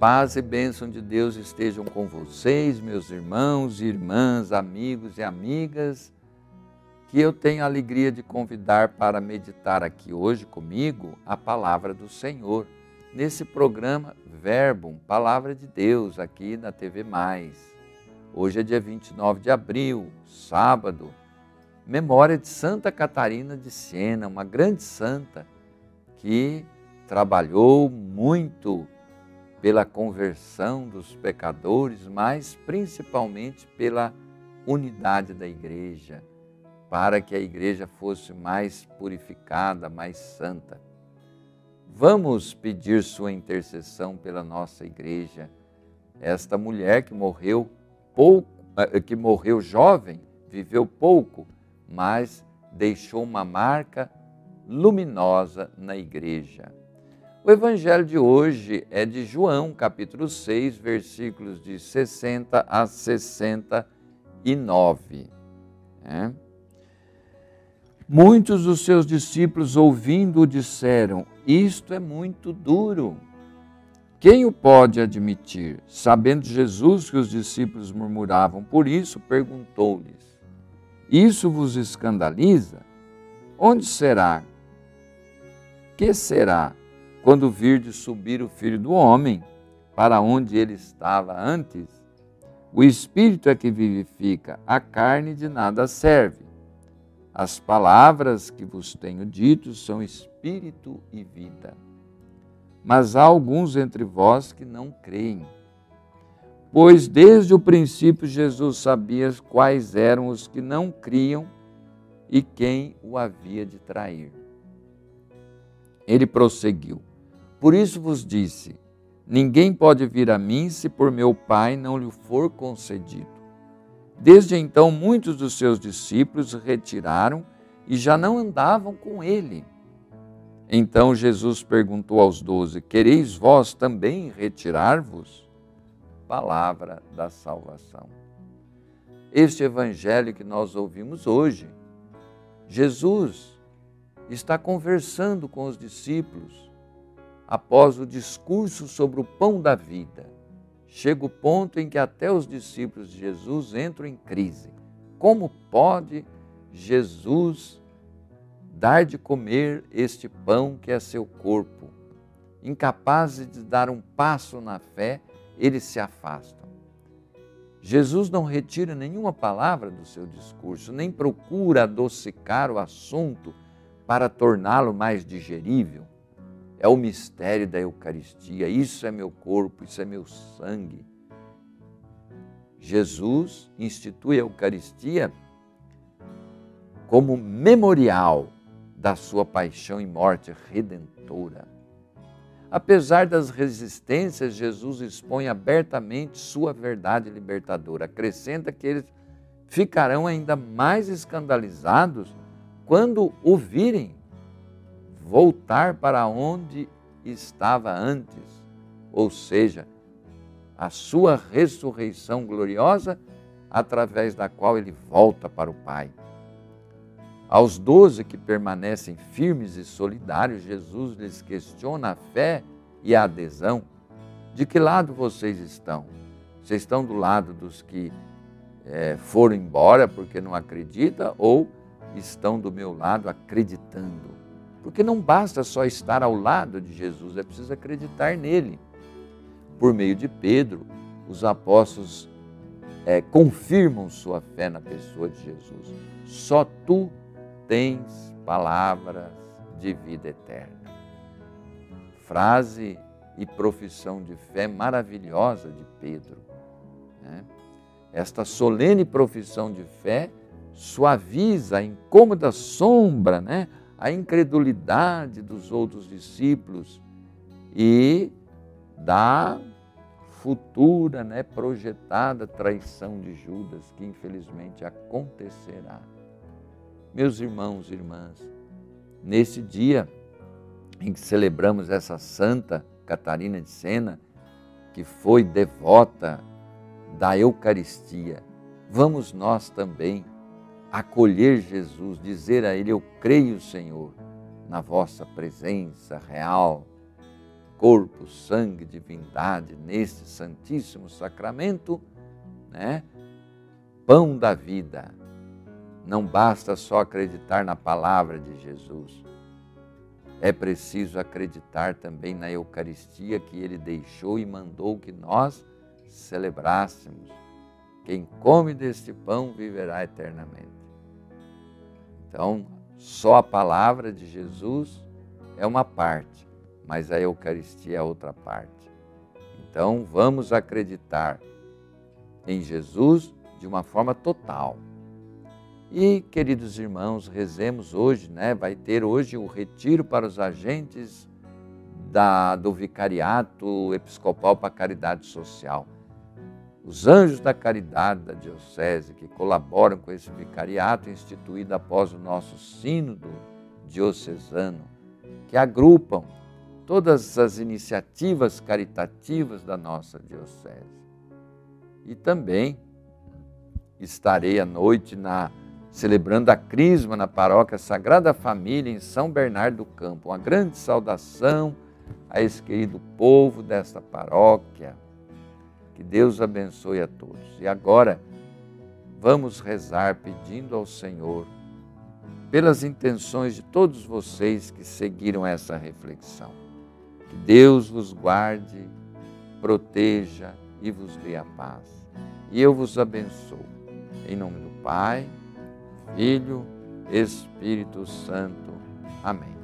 paz e bênção de Deus estejam com vocês, meus irmãos, irmãs, amigos e amigas, que eu tenho a alegria de convidar para meditar aqui hoje comigo a palavra do Senhor, nesse programa Verbo, Palavra de Deus, aqui na TV Mais. Hoje é dia 29 de abril, sábado, memória de Santa Catarina de Siena, uma grande santa que trabalhou muito pela conversão dos pecadores, mas principalmente pela unidade da igreja, para que a igreja fosse mais purificada, mais santa. Vamos pedir sua intercessão pela nossa igreja. Esta mulher que morreu pouco, eh, que morreu jovem, viveu pouco, mas deixou uma marca luminosa na igreja. O evangelho de hoje é de João, capítulo 6, versículos de 60 a 69. É? Muitos dos seus discípulos, ouvindo-o, disseram: Isto é muito duro. Quem o pode admitir? Sabendo Jesus que os discípulos murmuravam por isso, perguntou-lhes: Isso vos escandaliza? Onde será? Que será? Quando virdes subir o Filho do Homem para onde ele estava antes. O Espírito é que vivifica, a carne de nada serve. As palavras que vos tenho dito são Espírito e vida. Mas há alguns entre vós que não creem. Pois desde o princípio Jesus sabia quais eram os que não criam e quem o havia de trair. Ele prosseguiu: por isso vos disse: Ninguém pode vir a mim se por meu Pai não lhe for concedido. Desde então, muitos dos seus discípulos retiraram e já não andavam com ele. Então Jesus perguntou aos doze: Quereis vós também retirar-vos? Palavra da salvação. Este evangelho que nós ouvimos hoje, Jesus está conversando com os discípulos após o discurso sobre o pão da vida, chega o ponto em que até os discípulos de Jesus entram em crise. Como pode Jesus dar de comer este pão que é seu corpo? Incapazes de dar um passo na fé, eles se afastam. Jesus não retira nenhuma palavra do seu discurso, nem procura adocicar o assunto para torná-lo mais digerível é o mistério da Eucaristia. Isso é meu corpo, isso é meu sangue. Jesus institui a Eucaristia como memorial da sua paixão e morte redentora. Apesar das resistências, Jesus expõe abertamente sua verdade libertadora. Acrescenta que eles ficarão ainda mais escandalizados quando ouvirem voltar para onde estava antes, ou seja, a sua ressurreição gloriosa, através da qual ele volta para o Pai. Aos doze que permanecem firmes e solidários, Jesus lhes questiona a fé e a adesão. De que lado vocês estão? Vocês estão do lado dos que é, foram embora porque não acreditam ou estão do meu lado acreditando? Porque não basta só estar ao lado de Jesus, é preciso acreditar nele. Por meio de Pedro, os apóstolos é, confirmam sua fé na pessoa de Jesus. Só tu tens palavras de vida eterna. Frase e profissão de fé maravilhosa de Pedro. Né? Esta solene profissão de fé suaviza a incômoda sombra, né? A incredulidade dos outros discípulos e da futura, né, projetada traição de Judas, que infelizmente acontecerá. Meus irmãos e irmãs, nesse dia em que celebramos essa santa Catarina de Sena, que foi devota da Eucaristia, vamos nós também acolher Jesus, dizer a Ele: Eu creio, Senhor, na vossa presença real, corpo, sangue, divindade neste Santíssimo Sacramento, né? Pão da vida. Não basta só acreditar na palavra de Jesus. É preciso acreditar também na Eucaristia que ele deixou e mandou que nós celebrássemos. Quem come deste pão viverá eternamente. Então, só a palavra de Jesus é uma parte, mas a Eucaristia é outra parte. Então, vamos acreditar em Jesus de uma forma total. E, queridos irmãos, rezemos hoje, né? Vai ter hoje o retiro para os agentes da, do Vicariato Episcopal para a Caridade Social. Os anjos da caridade da Diocese que colaboram com esse vicariato instituído após o nosso Sínodo Diocesano, que agrupam todas as iniciativas caritativas da nossa Diocese. E também estarei à noite na celebrando a Crisma na paróquia Sagrada Família em São Bernardo do Campo. Uma grande saudação a esse querido povo desta paróquia. Que Deus abençoe a todos. E agora vamos rezar pedindo ao Senhor pelas intenções de todos vocês que seguiram essa reflexão. Que Deus vos guarde, proteja e vos dê a paz. E eu vos abençoo. Em nome do Pai, Filho, Espírito Santo. Amém.